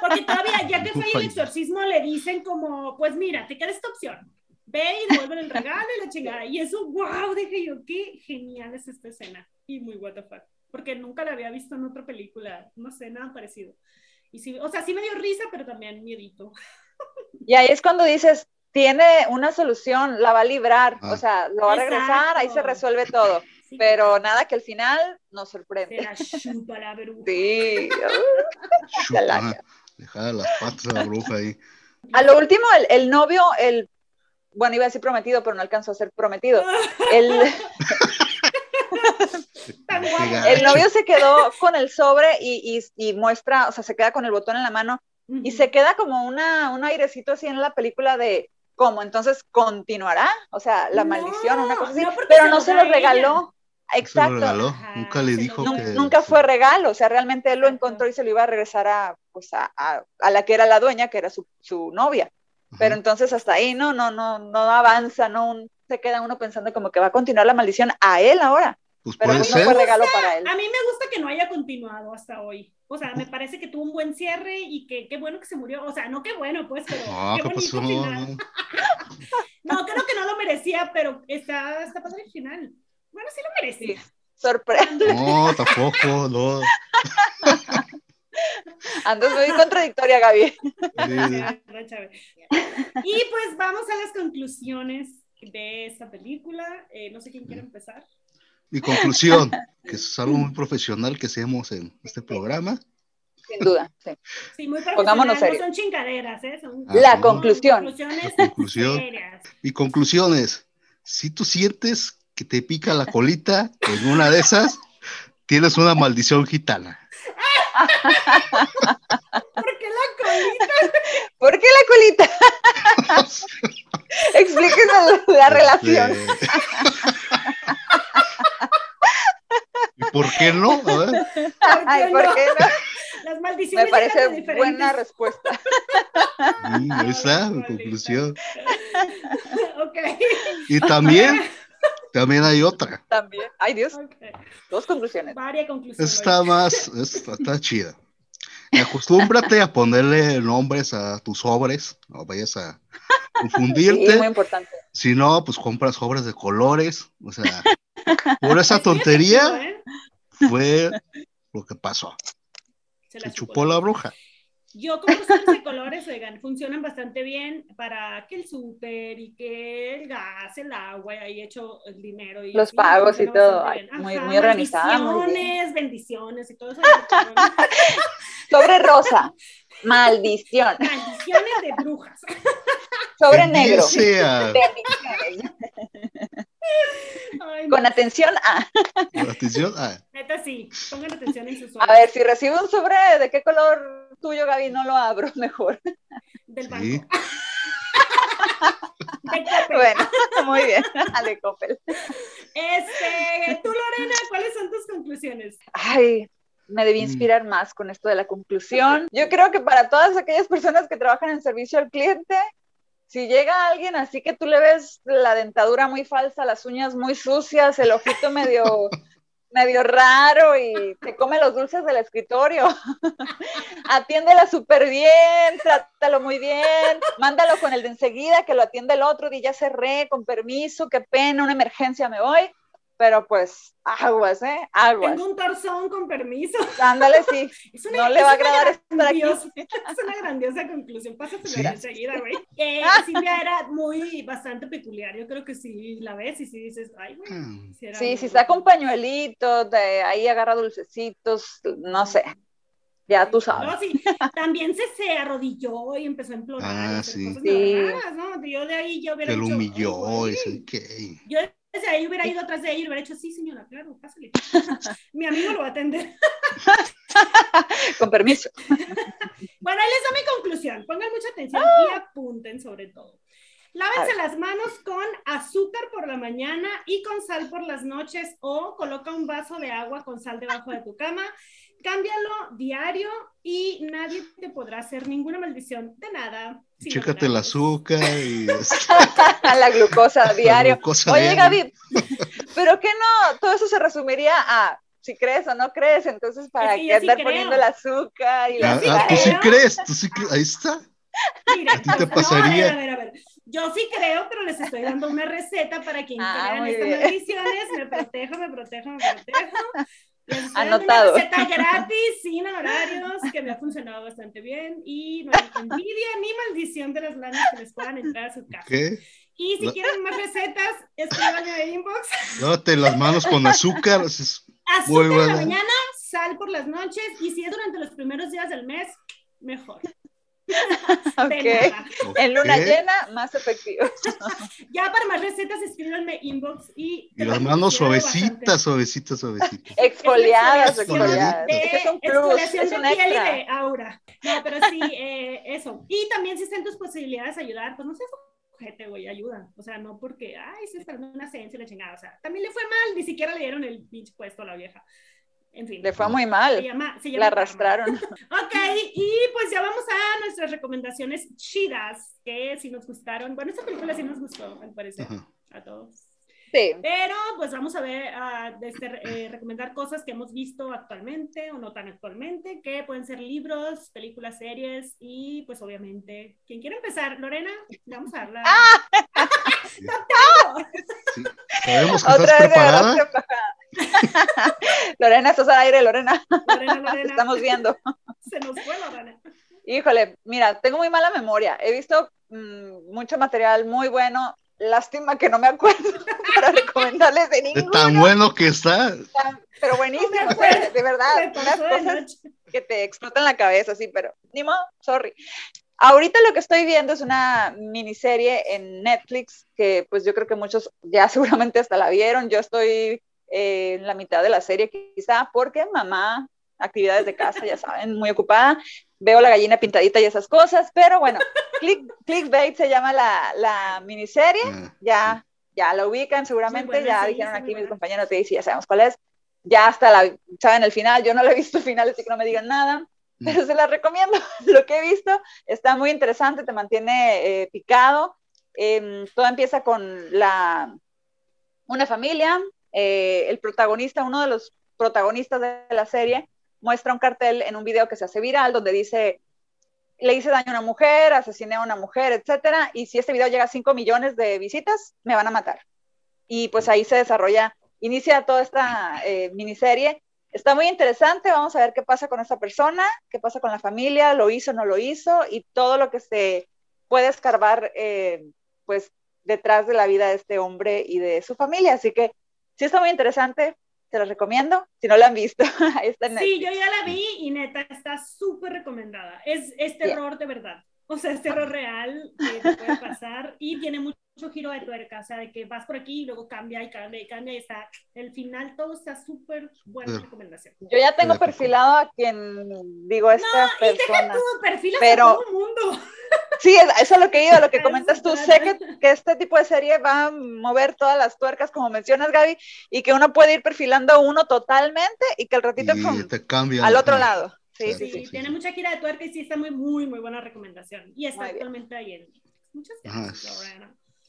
Porque todavía, ya que fue el exorcismo, le dicen como, pues mira, te queda esta opción ve y devuelven el regalo y la chingada. Y eso, wow, dije yo, qué genial es esta escena. Y muy what the fuck. Porque nunca la había visto en otra película, no sé, nada parecido. Y sí, o sea, sí me dio risa, pero también miedito. Y ahí es cuando dices, tiene una solución, la va a librar, Ah. o sea, lo va a regresar, ahí se Exacto. resuelve todo. Sí, Pero nada que al final nos Se sorprende. la chupa la bruja. Sí. Chupa. Dejada las patas a la bruja ahí. A lo último, el, el novio, el, bueno, iba a decir prometido, pero no alcanzó a ser prometido. El, el novio se quedó con el sobre y, y, y muestra, o sea, se queda con el botón en la mano y se queda como una, un airecito así en la película de cómo, entonces continuará, o sea, la No, maldición, una cosa así, no, pero se no lo se lo regaló. Exacto. regaló. Ajá, Nunca le dijo que. Nunca fue regalo, o sea, realmente él lo encontró y se lo iba a regresar a, pues a, a- a la que era la dueña, que era su, su novia. Pero entonces hasta ahí no, no, no, no avanza, no se queda uno pensando como que va a continuar la maldición a él ahora, Pues pero puede no ser. fue regalo para él. A mí me gusta que no haya continuado hasta hoy. O sea, me parece que tuvo un buen cierre y que qué bueno que se murió. O sea, no qué bueno, pues, pero No, qué ¿qué bonito pasó? final. No. Creo que no lo merecía, pero está, está padre el final. Bueno, sí lo merecía. Sorprende, No, tampoco, no. andas muy contradictoria, Gaby. Y pues vamos a las conclusiones de esta película. Eh, no sé quién quiere empezar. Mi conclusión, que es algo muy profesional que hacemos en este programa. Sin duda, sí. Sí, muy Pongámonos profesional, no serios. son chingaderas, ¿eh? Son Ah, La conclusión. conclusiones La conclusión. Mi conclusión es, si tú sientes que te pica la colita en una de esas, tienes una maldición gitana. ¿Por qué la colita? ¿Por qué la colita? Explíquenos la, la relación. Este, ¿Y por qué no? Ay, ¿por no? qué no? Las maldiciones Me parece buena respuesta. Mm, mi conclusión. ok. Y también, también hay otra. También. Ay, Dios, dos conclusiones. Varias conclusiones. Está más, está, está chida. Acostúmbrate a ponerle nombres a tus sobres, no vayas a Sí, confundirte. muy importante. Si no, pues compras sobres de colores. O sea, por esa tontería ¿eh? fue lo que pasó. Se Se la chupó la bruja. Yo como de colores, oigan, funcionan bastante bien para que el súper y que el gas, el agua, y ahí hecho el dinero. Y Los pagos y todo, muy, muy organizada. Bendiciones, bendiciones y todo eso. Sobre rosa, maldición. Maldiciones de brujas. Sobre negro. Con atención a. Con atención a. Neta sí, pongan atención en sus A ver, si recibo un sobre, ¿de qué color tuyo, Gaby? No lo abro mejor. Del banco. Bueno, muy bien, de Coppel. Este, tú, Lorena, ¿cuáles son tus conclusiones? Ay, me debí mm. inspirar más con esto de la conclusión. Yo creo que para todas aquellas personas que trabajan en servicio al cliente, si llega alguien así que tú le ves la dentadura muy falsa, las uñas muy sucias, el ojito medio, medio raro y te come los dulces del escritorio, atiéndela súper bien, trátalo muy bien, mándalo con el de enseguida que lo atiende el otro, y ya cerré, con permiso, qué pena, una emergencia, me voy pero pues aguas, ¿eh? Aguas. Tengo un torzón con permiso. Ándale, sí. no le va a agradar estar aquí. Es una grandiosa conclusión. Pásate sí. enseguida, güey. Eh, Silvia era muy, bastante peculiar. Yo creo que si la ves y si dices, ay, güey. Hmm. sí, si está con pañuelitos, de ahí agarra dulcecitos, no sé. Ya tú sabes. No, sí. También se, se arrodilló y empezó a implorar. Ah, sí. sí. ¿no? Yo de ahí yo hubiera Te lo humilló, ese que. Yo si ahí hubiera ido atrás de ella y hubiera dicho, sí, señora, claro, pásale. mi amigo lo va a atender. Con permiso. bueno, ahí les da mi conclusión. Pongan mucha atención y apunten sobre todo. Lávense las manos con azúcar por la mañana y con sal por las noches o coloca un vaso de agua con sal debajo de tu cama cámbialo diario y nadie te podrá hacer ninguna maldición de nada. Chécate el azúcar y la glucosa diario. Oye, Gaby, ¿pero qué no? Todo eso se resumiría a si crees o no crees, entonces para qué andar poniendo el azúcar y la ah, ah, tú sí crees, tú sí crees, ahí está. Mira, ¿A ti te pasaría? a ver, a ver, Yo sí creo, pero les estoy dando una receta para quien ah, estas maldiciones. Me protejo, me protejo, me protejo. Anotado. Una receta gratis, sin horarios, que me ha funcionado bastante bien y no hay envidia ni maldición de las lanas que les puedan entrar a su casa. ¿Qué? Y si quieren más recetas, escríbanme en inbox. Lávate las manos con azúcar. azúcar en la mañana, sal por las noches y si es durante los primeros días del mes, mejor. okay. En luna llena, más efectivo. ya para más recetas, escríbanme inbox y. Y las manos suavecitas, suavecitas, suavecitas. Exfoliadas, exfoliadas. es un plus, es un extra. de aura. No, pero sí, eh, eso. Y también si están tus posibilidades de ayudar, pues no sé, gente, güey, ayuda. O sea, no porque, ay, se está dando una esencia y la chingada. O sea, también le fue mal, ni siquiera le dieron el pinche puesto a la vieja. En fin. Le fue muy mal. la arrastraron. ok, y pues ya vamos a nuestras recomendaciones chidas, que si nos gustaron. Bueno, esta película sí nos gustó, al parecer, a todos. Sí. Pero pues vamos a ver, a este, eh, recomendar cosas que hemos visto actualmente o no tan actualmente, que pueden ser libros, películas, series y pues obviamente, ¿quién quiere empezar? Lorena, vamos a darla. ¡Ah! ¡No tengo! Sabemos que estás preparada. Lorena, estás al aire, Lorena. Lorena, Lorena. Estamos viendo. Se nos fue, Lorena. Híjole, mira, tengo muy mala memoria. He visto mm, mucho material muy bueno. Lástima que no me acuerdo para recomendarles de ninguno. Tan bueno que está. Pero buenísimo, de verdad. Unas cosas que te explotan la cabeza, sí, pero ni modo, sorry. Ahorita lo que estoy viendo es una miniserie en Netflix que pues yo creo que muchos ya seguramente hasta la vieron. Yo estoy eh, en la mitad de la serie quizá porque mamá, actividades de casa, ya saben, muy ocupada. Veo la gallina pintadita y esas cosas, pero bueno, click, Clickbait se llama la, la miniserie. Ah, ya, ya la ubican seguramente, ya dijeron aquí mis compañeros que ya sabemos cuál es. Ya hasta la, saben el final, yo no lo he visto el final, así que no me digan nada pero se la recomiendo. Lo que he visto está muy interesante, te mantiene eh, picado. Em, todo empieza con la, una familia. Eh, el protagonista, uno de los protagonistas de la serie, muestra un cartel en un video que se hace viral donde dice, le hice daño a una mujer, asesiné a una mujer, etcétera, y si este video llega a 5 millones de visitas, me van a matar. Y pues ahí se desarrolla, inicia toda esta eh, miniserie está muy interesante, vamos a ver qué pasa con esa persona, qué pasa con la familia, lo hizo, no lo hizo, y todo lo que se puede escarbar, eh, pues, detrás de la vida de este hombre y de su familia. Así que sí está muy interesante, te lo recomiendo, si no la han visto. Ahí está sí, yo ya la vi y neta está súper recomendada. Es, es terror de verdad. O sea, es terror real que te puede pasar y tiene mucho giro de tuerca, o sea, de que vas por aquí y luego cambia y cambia y cambia y está, el final todo está súper buena recomendación. Yo ya tengo perfilado a quien digo esta no, persona. Y tú, perfilas pero... a todo el mundo. Sí, eso es lo que he ido, lo que comentas tú. Sé que, que, este tipo de serie va a mover todas las tuercas, como mencionas, Gaby, y que uno puede ir perfilando uno totalmente y que el ratito te cambia al otro lado. Sí, sí, sí, Tiene mucha gira de tuerca y sí está muy, muy, muy buena recomendación. Y está actualmente ahí en Muchas gracias,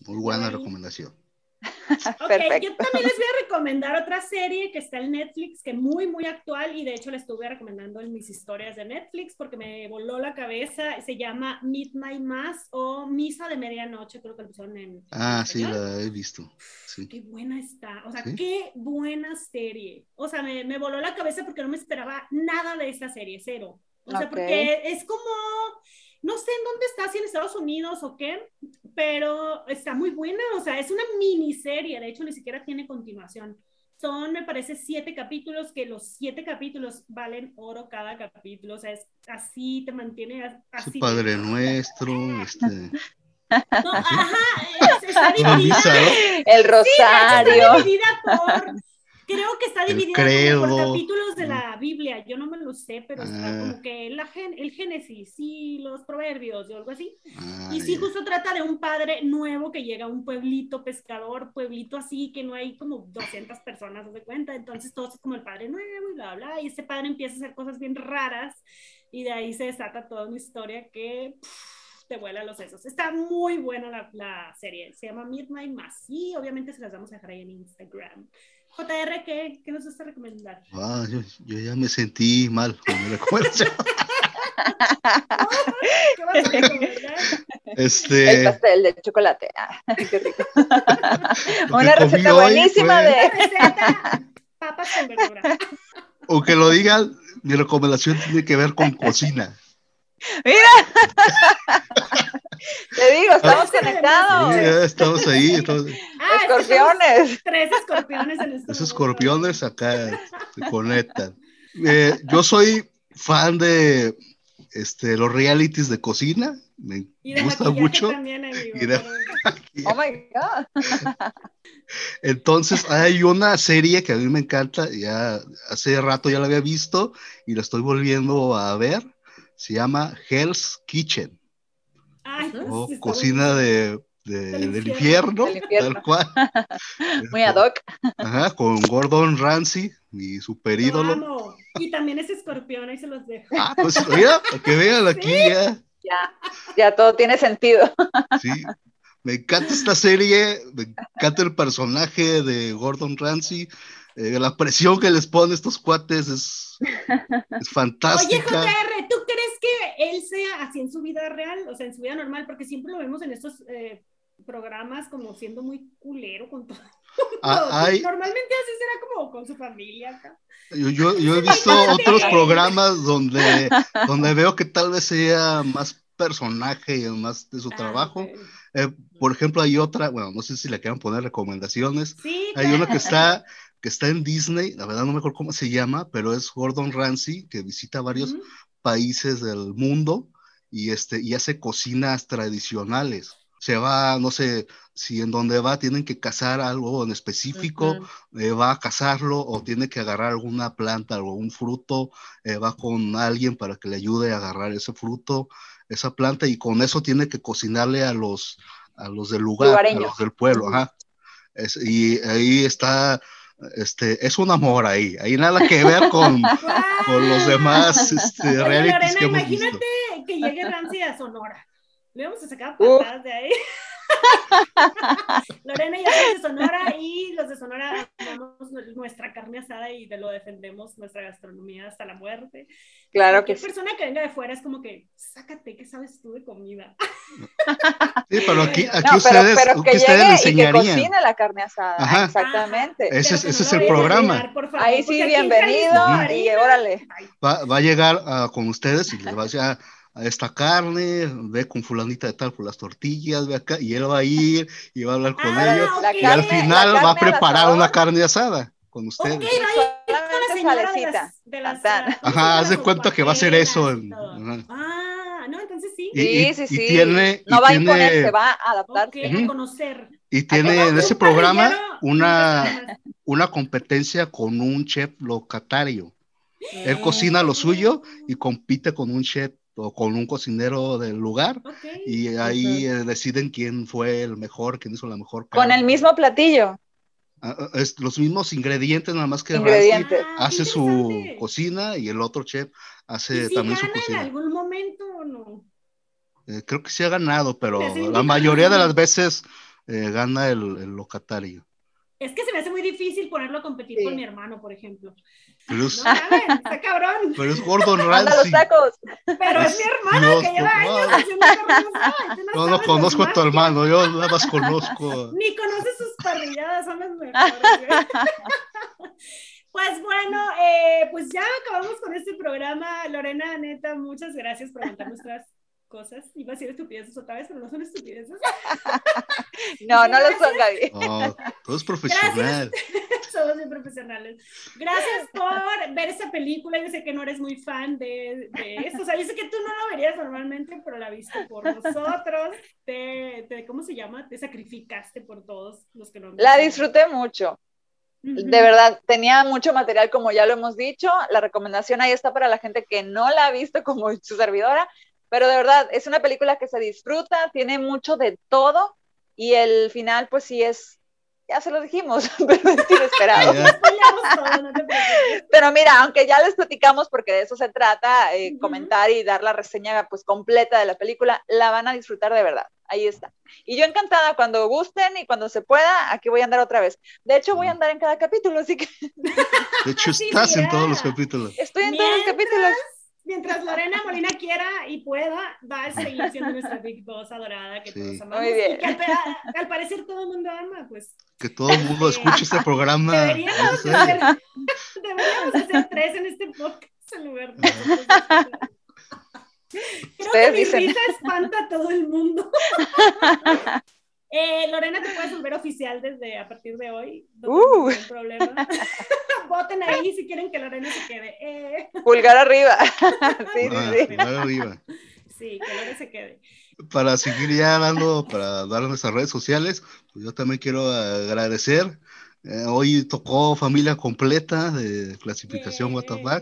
Muy buena recomendación. Ok, yo también les voy a recomendar otra serie que está en Netflix, que es muy, muy actual y de hecho la estuve recomendando en mis historias de Netflix porque me voló la cabeza. Se llama Midnight Mass o Misa de Medianoche, creo que lo pusieron en. Ah, sí, la he visto. Qué buena está. O sea, qué buena serie. O sea, me, me, voló la cabeza porque no me esperaba nada de esta serie, cero. O sea, porque es como no sé en dónde está, si en Estados Unidos o qué, pero está muy buena, o sea, es una miniserie, de hecho ni siquiera tiene continuación. Son, me parece, siete capítulos, que los siete capítulos valen oro cada capítulo, o sea, es así, te mantiene así. Padre nuestro, este... No, ajá, está dividida. El rosario. está dividida por creo que está dividido por capítulos de la Biblia. Yo no me lo sé, pero está ah. como que la, el Génesis y los Proverbios o algo así. Ah, y sí, justo trata de un padre nuevo que llega a un pueblito pescador, pueblito así, que no hay como 200 personas, ¿se de cuenta? Entonces todo es como el padre nuevo y bla, bla. Y este padre empieza a hacer cosas bien raras y de ahí se desata toda una historia que... te vuela los sesos. Está muy buena la, la, serie. Se llama Midnight Mass. Y obviamente se las vamos a dejar ahí en Instagram. JR, ¿qué, qué nos vas a recomendar? Ah, yo, yo, ya me sentí mal con me recuerdo. ¿Qué vas a recomendar? Este... El pastel de chocolate. Ah, qué rico. Una receta buenísima de. receta papas con verdura. Aunque lo digan, mi recomendación tiene que ver con cocina. Mira. Te digo, estamos conectados. Sí, estamos ahí. Estamos... Ah, escorpiones. Tres escorpiones en este Esos escorpiones acá se conectan. Eh, yo soy fan de este, los realities de cocina. Me gusta mucho. También, y de... Oh my God. Entonces, hay una serie que a mí me encanta. Ya hace rato ya la había visto y la estoy volviendo a ver. Se llama Hell's Kitchen o cocina de, del, infierno, tal cual. Muy ad hoc. Ajá, con Gordon Ramsay, mi super ídolo. Y también es escorpión, ahí se los dejo. Ah, pues mira, que vean aquí ya. Ya, ya todo tiene sentido. Sí, me encanta esta serie, me encanta el personaje de Gordon Ramsay. Eh, la presión que les pone estos cuates es, es fantástica. Oye, JR, ¿tú crees que él sea así en su vida real, o sea, en su vida normal? Porque siempre lo vemos en estos eh, programas como siendo muy culero con todo. Ah, Normalmente así será como con su familia acá. Yo, yo, yo he visto otros programas donde, donde veo que tal vez sea más personaje y más de su ah, trabajo. Eh, por ejemplo, hay otra, bueno, no sé si le quieran poner recomendaciones. Sí, hay una que está que está en Disney, la verdad no me acuerdo cómo se llama, pero es Gordon Ramsay, que visita varios países del mundo y, este, y hace cocinas tradicionales. Se va, no sé, si en donde va tienen que cazar algo en específico, eh, va a cazarlo o tiene que agarrar alguna planta o un fruto, eh, va con alguien para que le ayude a agarrar ese fruto, esa planta y con eso tiene que cocinarle a los, a los del lugar, a los del pueblo. Ajá. y ahí está este, es un amor ahí, hay nada que ver con, con los demás este, realities que hemos imagínate que llegue Ramsey a Sonora. Le vamos a sacar patadas de ahí. Lorena y yo de Sonora y los de Sonora amamos nuestra carne asada y de lo defendemos, nuestra gastronomía hasta la muerte. Claro que sí. persona que venga de fuera es como que, sácate, ¿qué sabes tú de comida? Sí, pero aquí, aquí ustedes, pero, que ustedes le enseñarían. Y que cocine la carne asada, Ajá. exactamente. ese, es, ese es el programa. Ahí sí, bienvenido y órale. Va, va, a llegar uh, con ustedes y les va a decir, ah, esta carne, ve con fulanita de tal por las tortillas, ve acá, y él va a ir y va a hablar con ah, ellos, y al final va a preparar una carne asada con ustedes. Okay, de las, Ajá, haz de cuenta que va a ser eso. Ah, no, entonces sí. Y, sí, sí, sí. tiene, no va a imponer, se va a adaptar. Okay, a conocer. Y tiene en ese programa una, una competencia con un chef locatario. Él cocina lo suyo y compite con un chef o con un cocinero del lugar y ahí eh, deciden quién fue el mejor, quién hizo la mejor. Con el mismo platillo. Ah, ah, es, los mismos ingredientes, nada más que ingredientes. hace su cocina y el otro chef hace también su cocina. en algún momento o no? Eh, creo que sí ha ganado, pero la mayoría de las veces eh, gana el, el locatario. Es que se me hace muy difícil ponerlo a competir con mi hermano, por ejemplo. Pero es, no, está cabrón. Pero es Gordon Ramsay. Pero es, mi hermano que lleva años haciendo No, no conozco a tu hermano, yo nada más conozco. Ni conoce sus parrilladas, son las mejores. Pues bueno, eh, pues ya acabamos con este programa. Lorena, neta, muchas gracias por aguantar nuestras cosas. Iba a decir estupideces otra vez, pero no son estupideces. no, no lo son, Gaby. No, todo es profesional. Somos muy profesionales. Gracias por ver esa película. Yo sé que no eres muy fan de, de esto. O sea, yo sé que tú no lo verías normalmente, pero la viste por nosotros. Te, te, ¿Cómo se llama? Te sacrificaste por todos los que no. La disfruté mucho. De verdad, tenía mucho material, como ya lo hemos dicho. La recomendación ahí está para la gente que no la ha visto como su servidora. Pero de verdad, es una película que se disfruta, tiene mucho de todo y el final pues sí es, ya se lo dijimos, pero es inesperado. pero mira, aunque ya les platicamos porque de eso se trata, eh, comentar y dar la reseña pues completa de la película, la van a disfrutar de verdad. Ahí está. Y yo encantada cuando gusten y cuando se pueda, aquí voy a andar otra vez. De hecho, voy a andar en cada capítulo, así que... De hecho, estás en todos los capítulos. Estoy en todos los capítulos mientras Lorena Molina quiera y pueda, va a seguir siendo nuestra Big Boss adorada que todos amamos. Muy bien. que al, parecer todo el mundo ama, pues. Que todo el mundo escuche este programa. Deberíamos, hacer, deberíamos hacer tres en este podcast en lugar de. Creo que mi risa espanta a todo el mundo. Eh, Lorena, te puedes volver oficial desde a partir de hoy. No uh. problema. Voten ahí si quieren que Lorena se quede. Eh. Pulgar arriba. sí, sí, Pulgar arriba. Sí, que Lorena se quede. Para seguir ya dando, para dar nuestras redes sociales, pues yo también quiero agradecer. Eh, hoy tocó familia completa de clasificación yeah.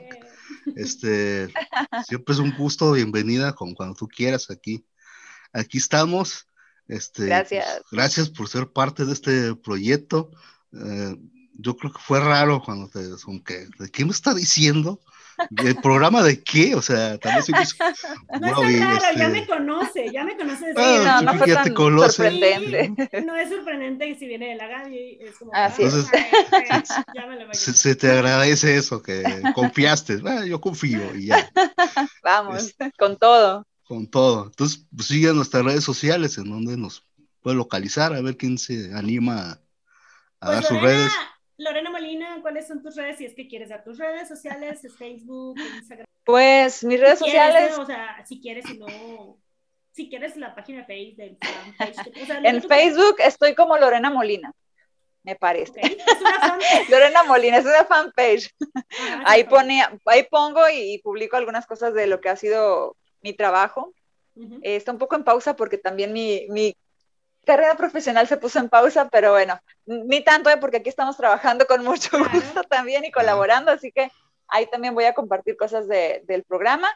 Este, siempre es un gusto, bienvenida con cuando tú quieras aquí. Aquí estamos. Este, gracias. Pues, gracias por ser parte de este proyecto. Eh, yo creo que fue raro cuando te que ¿de qué me está diciendo? ¿El programa de qué? O sea, también se puso, No wow, es raro, este... ya me conoce, ya me conoce. Ah, no, no fue tan te conoce. sorprendente. Sí, no es sorprendente si viene de la Gaby, es como... Así Entonces, es. ya me lo se, se, te agradece eso, que confiaste. Ah, yo confío y ya. Vamos, es, con todo con todo. Entonces, pues, sigan nuestras redes sociales en donde nos puede localizar, a ver quién se anima a pues dar sus redes. Lorena Molina, ¿cuáles son tus redes? Si es que quieres dar tus redes sociales, es Facebook, Instagram. Pues mis redes sociales. o sea, si quieres, si no. Si quieres la página de Facebook, del fanpage. O sea, en Facebook estoy como Lorena Molina me parece. Okay. Lorena Molina, es una fanpage. Ah, ahí, pone, ahí pongo y, publico algunas cosas de lo que ha sido mi trabajo. Eh, está un poco en pausa porque también mi, mi, carrera profesional se puso en pausa, pero bueno, ni tanto, ¿eh? porque aquí estamos trabajando con mucho gusto también y colaborando, así que ahí también voy a compartir cosas de, del programa.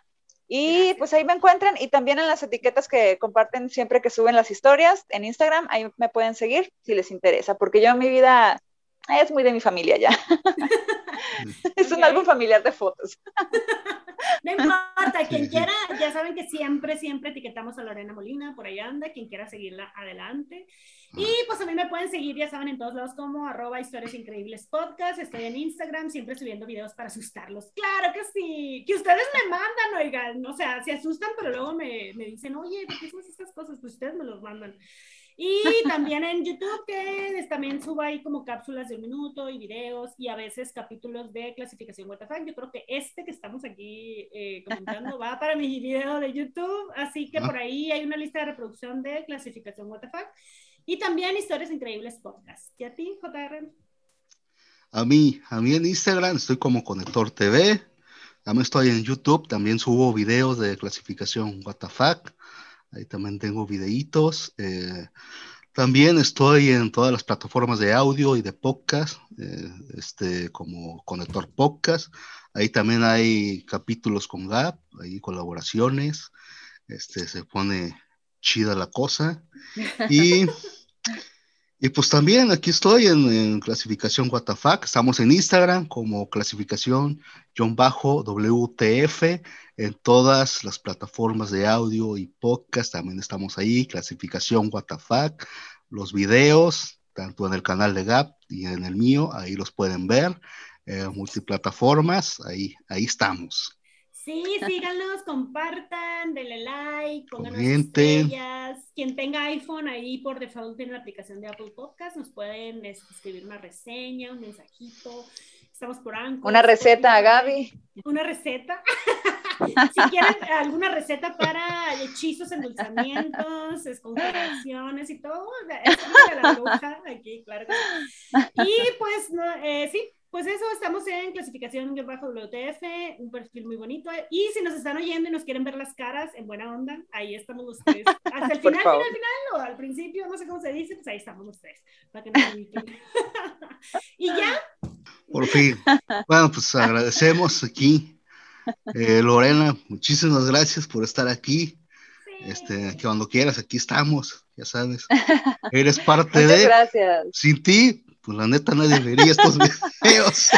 Y pues ahí me encuentran y también en las etiquetas que comparten siempre que suben las historias en Instagram, ahí me pueden seguir si les interesa, porque yo en mi vida es muy de mi familia ya. es un álbum familiar de fotos. No importa, quien quiera, ya saben que siempre, siempre etiquetamos a Lorena Molina, por ahí anda, quien quiera seguirla, adelante. Y pues a mí me pueden seguir, ya saben, en todos lados como arroba historias increíbles podcast. Estoy en Instagram, siempre subiendo videos para asustarlos. Claro que sí, que ustedes me mandan, oigan, o sea, se asustan, pero luego me, me dicen, oye, ¿por qué hacemos estas cosas? Pues ustedes me los mandan. Y también en YouTube, que también subo ahí como cápsulas de un minuto y videos y a veces capítulos de clasificación WTF. Yo creo que este que estamos aquí eh, comentando va para mi video de YouTube, así que por ahí hay una lista de reproducción de clasificación WTF y también historias increíbles podcast. ¿Y a ti, JR? A mí, a mí en Instagram estoy como Conector TV. También estoy en YouTube, también subo videos de clasificación WTF. Ahí también tengo videitos. Eh, también estoy en todas las plataformas de audio y de podcast, eh, este, como Conector Podcast. Ahí también hay capítulos con Gap, hay colaboraciones. Este, se pone chida la cosa. Y, y pues también aquí estoy en, clasificación WTF. Estamos en Instagram como clasificación John Bajo WTF en todas las plataformas de audio y podcast. También estamos ahí, clasificación WTF. Los videos, tanto en el canal de Gap y en el mío, ahí los pueden ver. Eh, multiplataformas, ahí, ahí estamos. Sí, síganos, compartan, denle like, pongan estrellas. Quien tenga iPhone ahí por default tiene la aplicación de Apple Podcast, nos pueden este, escribir una reseña, un mensajito. Estamos por Anchor. Una receta a Gaby. Una receta. si quieren alguna receta para hechizos, endulzamientos, escongelaciones y todo, es la bruja aquí, claro. Y pues, no, eh, sí, pues eso, estamos en clasificación bajo WTF, un perfil muy bonito. Y si nos están oyendo y nos quieren ver las caras en buena onda, ahí estamos los tres. Hasta el final, final, final, o al principio, no sé cómo se dice, pues ahí estamos los tres. Para que nos y ya. Por fin. Bueno, pues agradecemos aquí. Eh, Lorena, muchísimas gracias por estar aquí. Este, que cuando quieras, aquí estamos, ya sabes. Eres parte Muchas de. Gracias. Sin ti, pues la neta nadie vería estos videos.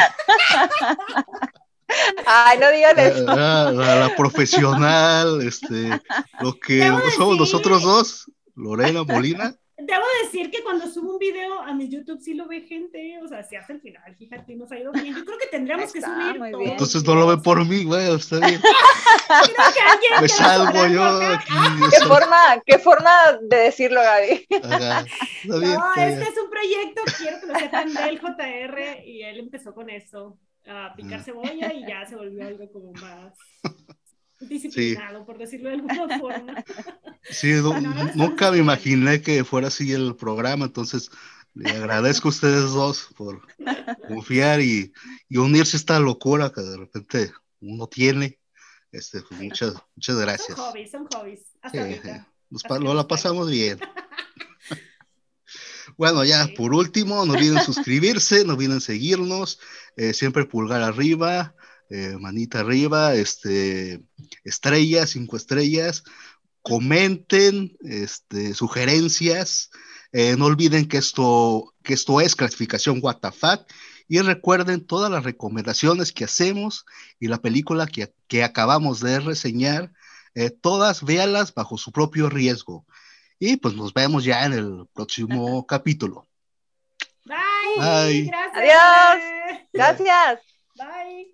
Ay, no digan eso. La, profesional, este, lo que somos nosotros dos, Lorena Molina. Debo decir que cuando subo un video a mi YouTube sí lo ve gente, o sea, se hace el final, fíjate, nos ha ido bien. Yo creo que tendríamos que subir todo. Entonces no lo ve por mí, güey, está bien. creo que alguien Me yo aquí. ¿Qué forma, ¿Qué forma de decirlo, Gaby? no, este es un proyecto, quiero que lo sepan del JR y él empezó con eso, a picar mm. cebolla y ya se volvió algo como más disciplinado, por decirlo de alguna forma. Sí, nunca me imaginé que fuera así el programa, entonces le agradezco a ustedes dos por confiar y, unirse a esta locura que de repente uno tiene. Este, pues, muchas, muchas gracias. Son hobbies, son hobbies. Hasta Nos la pasamos bien. Bueno, ya por último, no olviden suscribirse, no olviden seguirnos, eh, siempre pulgar arriba, eh, manita arriba, este, estrellas, cinco estrellas, comenten, este, sugerencias, eh, no olviden que esto, que esto es clasificación WTF y recuerden todas las recomendaciones que hacemos y la película que, que acabamos de reseñar, eh, todas véalas bajo su propio riesgo. Y pues nos vemos ya en el próximo capítulo. Bye. Gracias. Adiós. Gracias. Bye.